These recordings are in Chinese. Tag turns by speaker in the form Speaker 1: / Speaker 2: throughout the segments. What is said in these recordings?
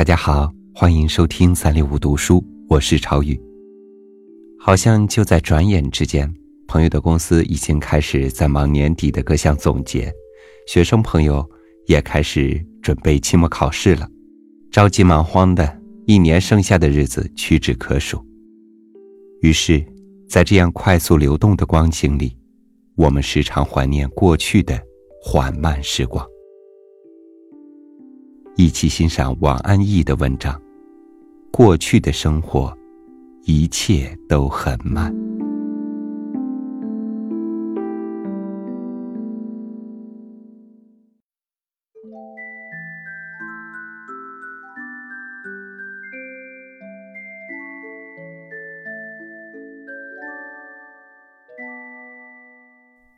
Speaker 1: 大家好，欢迎收听三六五读书，我是超宇。好像就在转眼之间，朋友的公司已经开始在忙年底的各项总结，学生朋友也开始准备期末考试了，着急忙慌的，一年剩下的日子屈指可数。于是，在这样快速流动的光景里，我们时常怀念过去的缓慢时光。一起欣赏王安忆的文章。过去的生活，一切都很慢。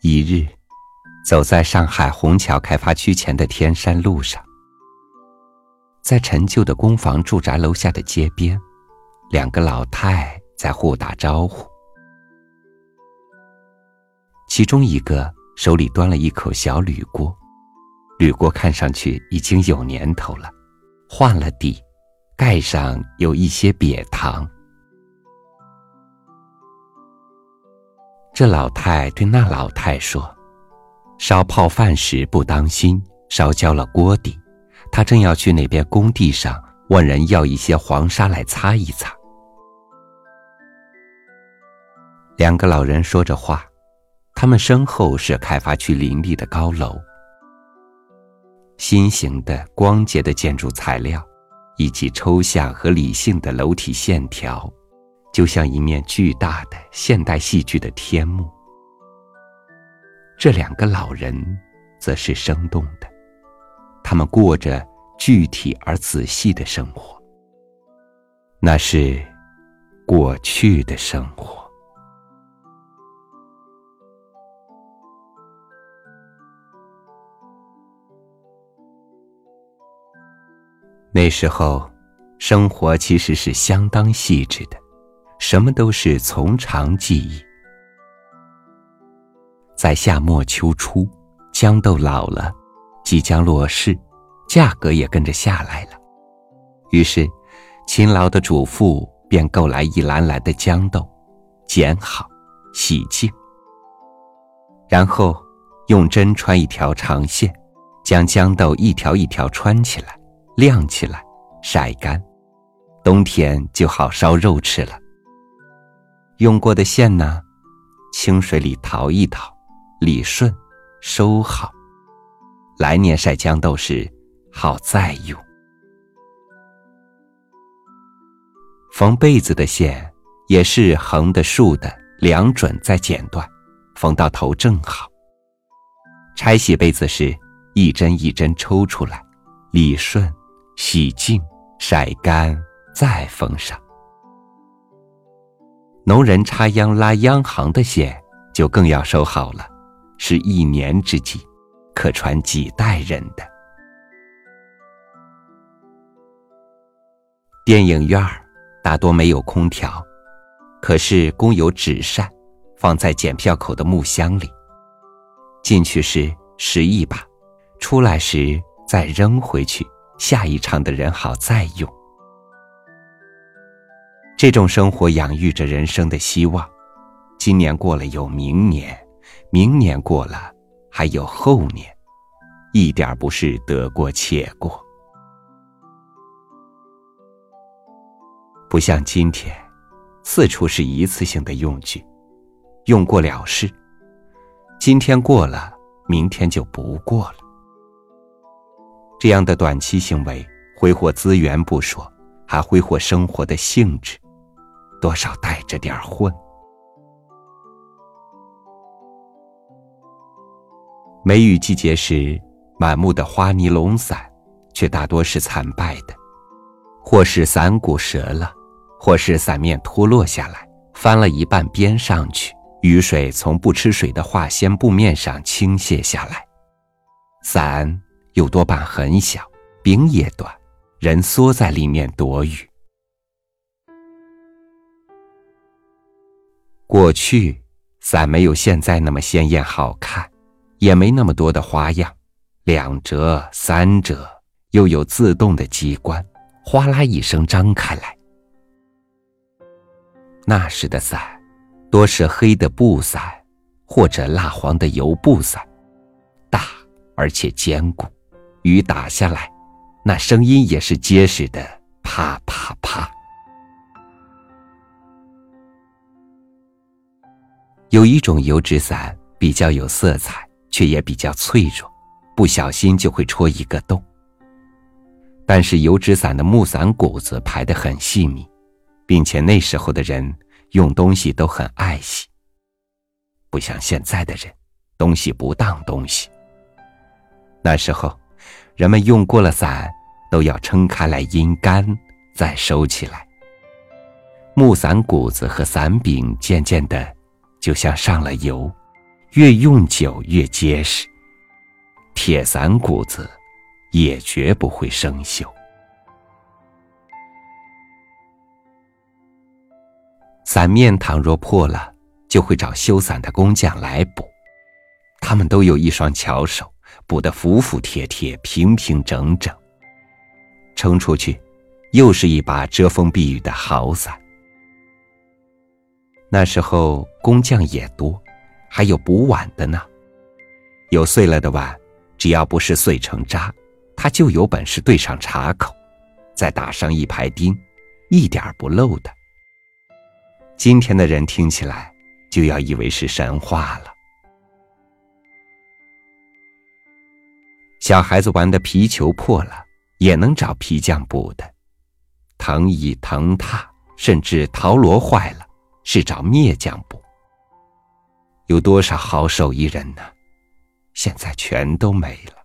Speaker 1: 一日，走在上海虹桥开发区前的天山路上。在陈旧的公房住宅楼下的街边，两个老太在互打招呼。其中一个手里端了一口小铝锅，铝锅看上去已经有年头了，换了底，盖上有一些瘪糖。这老太对那老太说：“烧泡饭时不当心，烧焦了锅底。”他正要去那边工地上问人要一些黄沙来擦一擦。两个老人说着话，他们身后是开发区林立的高楼，新型的光洁的建筑材料，以及抽象和理性的楼体线条，就像一面巨大的现代戏剧的天幕。这两个老人，则是生动的。他们过着具体而仔细的生活，那是过去的生活。那时候，生活其实是相当细致的，什么都是从长计议。在夏末秋初，豇豆老了。即将落市，价格也跟着下来了。于是，勤劳的主妇便购来一篮篮的豇豆，剪好，洗净，然后用针穿一条长线，将豇豆一条一条穿起来，晾起来，晒干，冬天就好烧肉吃了。用过的线呢，清水里淘一淘，理顺，收好。来年晒豇豆时，好再用。缝被子的线也是横的、竖的，量准再剪断，缝到头正好。拆洗被子时，一针一针抽出来，理顺、洗净、晒干，再缝上。农人插秧拉秧行的线就更要收好了，是一年之计。可传几代人的电影院儿大多没有空调，可是供有纸扇，放在检票口的木箱里。进去时拾一把，出来时再扔回去，下一场的人好再用。这种生活养育着人生的希望。今年过了有明年，明年过了。还有后年，一点不是得过且过。不像今天，四处是一次性的用具，用过了事。今天过了，明天就不过了。这样的短期行为，挥霍资源不说，还挥霍生活的性质，多少带着点混。梅雨季节时，满目的花泥龙伞，却大多是残败的，或是伞骨折了，或是伞面脱落下来，翻了一半边上去，雨水从不吃水的化纤布面上倾泻下来。伞有多半很小，柄也短，人缩在里面躲雨。过去，伞没有现在那么鲜艳好看。也没那么多的花样，两折、三折，又有自动的机关，哗啦一声张开来。那时的伞，多是黑的布伞，或者蜡黄的油布伞，大而且坚固，雨打下来，那声音也是结实的，啪啪啪。有一种油纸伞比较有色彩，却也比较脆弱，不小心就会戳一个洞。但是油纸伞的木伞骨子排得很细密，并且那时候的人用东西都很爱惜，不像现在的人，东西不当东西。那时候，人们用过了伞，都要撑开来阴干，再收起来。木伞骨子和伞柄渐渐的。就像上了油，越用久越结实。铁伞骨子也绝不会生锈。伞面倘若破了，就会找修伞的工匠来补。他们都有一双巧手，补得服服帖帖、平平整整。撑出去，又是一把遮风避雨的好伞。那时候工匠也多，还有补碗的呢。有碎了的碗，只要不是碎成渣，他就有本事对上茶口，再打上一排钉，一点不漏的。今天的人听起来就要以为是神话了。小孩子玩的皮球破了，也能找皮匠补的。藤椅、藤榻，甚至陶锣坏了。是找篾匠补，有多少好手艺人呢？现在全都没了。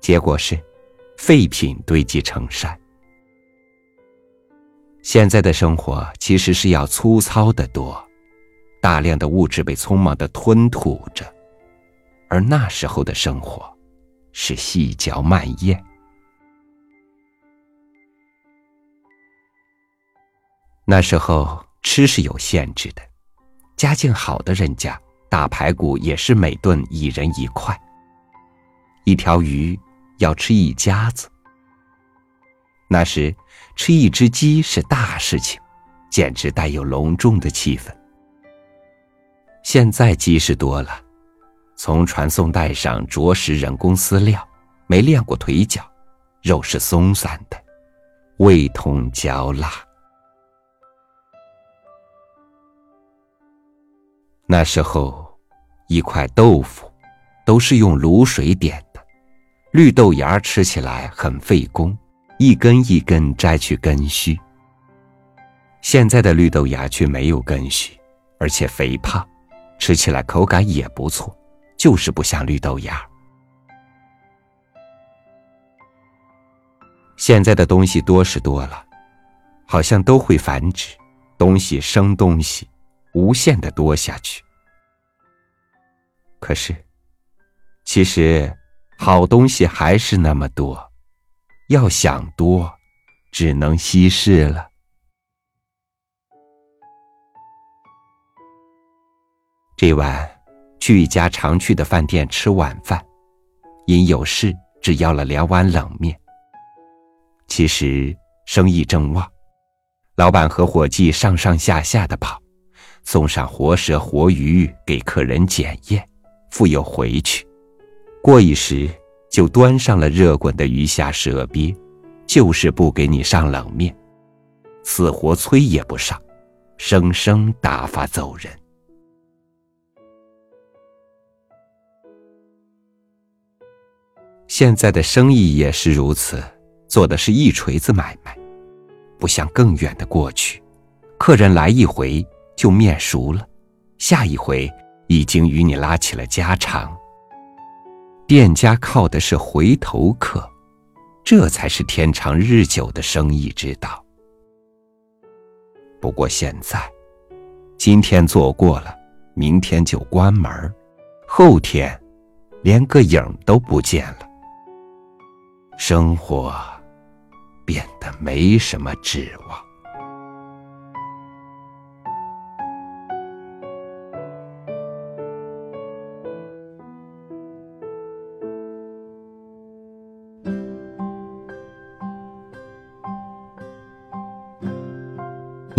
Speaker 1: 结果是，废品堆积成山。现在的生活其实是要粗糙的多，大量的物质被匆忙的吞吐着，而那时候的生活，是细嚼慢咽。那时候吃是有限制的，家境好的人家大排骨也是每顿一人一块，一条鱼要吃一家子。那时吃一只鸡是大事情，简直带有隆重的气氛。现在鸡是多了，从传送带上着实人工饲料，没练过腿脚，肉是松散的，味同嚼蜡。那时候，一块豆腐都是用卤水点的，绿豆芽吃起来很费工，一根一根摘去根须。现在的绿豆芽却没有根须，而且肥胖，吃起来口感也不错，就是不像绿豆芽。现在的东西多是多了，好像都会繁殖，东西生东西。无限的多下去，可是，其实好东西还是那么多，要想多，只能稀释了。这晚去一家常去的饭店吃晚饭，因有事只要了两碗冷面。其实生意正旺，老板和伙计上上下下的跑。送上活蛇活鱼给客人检验，复又回去。过一时，就端上了热滚的鱼虾蛇鳖，就是不给你上冷面，死活催也不上，生生打发走人。现在的生意也是如此，做的是一锤子买卖，不像更远的过去，客人来一回。就面熟了，下一回已经与你拉起了家常。店家靠的是回头客，这才是天长日久的生意之道。不过现在，今天做过了，明天就关门后天连个影都不见了，生活变得没什么指望。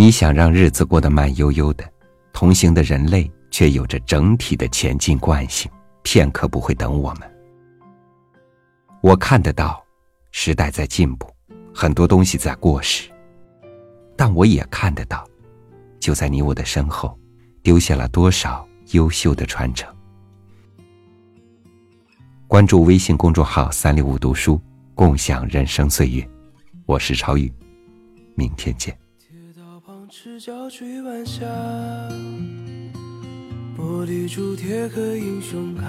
Speaker 1: 你想让日子过得慢悠悠的，同行的人类却有着整体的前进惯性，片刻不会等我们。我看得到，时代在进步，很多东西在过时，但我也看得到，就在你我的身后，丢下了多少优秀的传承。关注微信公众号“三六五读书”，共享人生岁月。我是超宇，明天见。
Speaker 2: 赤脚追晚霞，玻璃珠贴个英雄卡，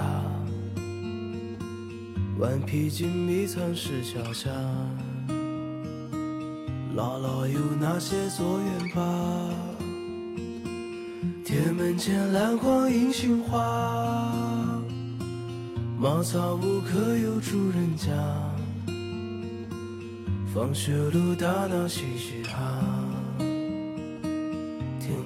Speaker 2: 顽皮筋迷藏石桥下，姥姥有那些作业吧？铁门前篮筐银杏花，茅草屋可有住人家？放学路打闹嘻嘻哈。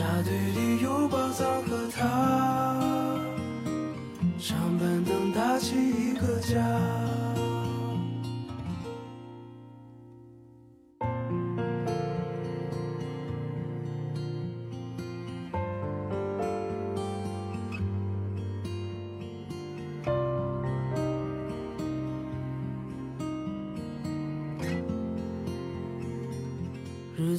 Speaker 2: 沙堆里有宝藏和他，长板凳搭起一个家。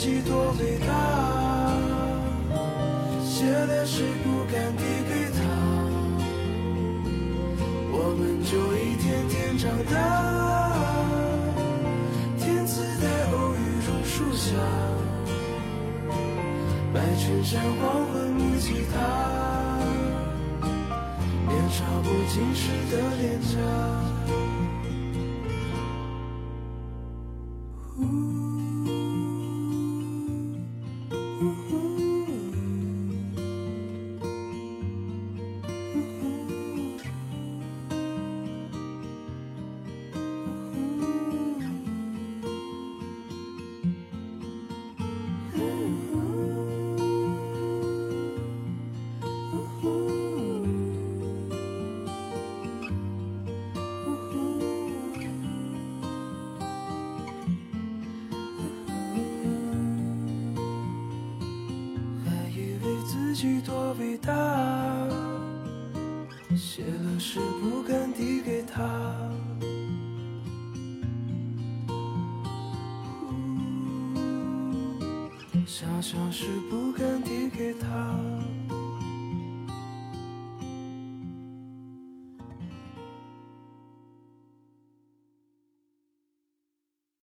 Speaker 2: 己多伟大，写的诗不敢递给他，我们就一天天长大。天赐的偶遇榕树下，白衬衫黄昏木吉他，年少不经事的脸颊。己多伟大，写了诗不敢递给他，想想是不敢递给他。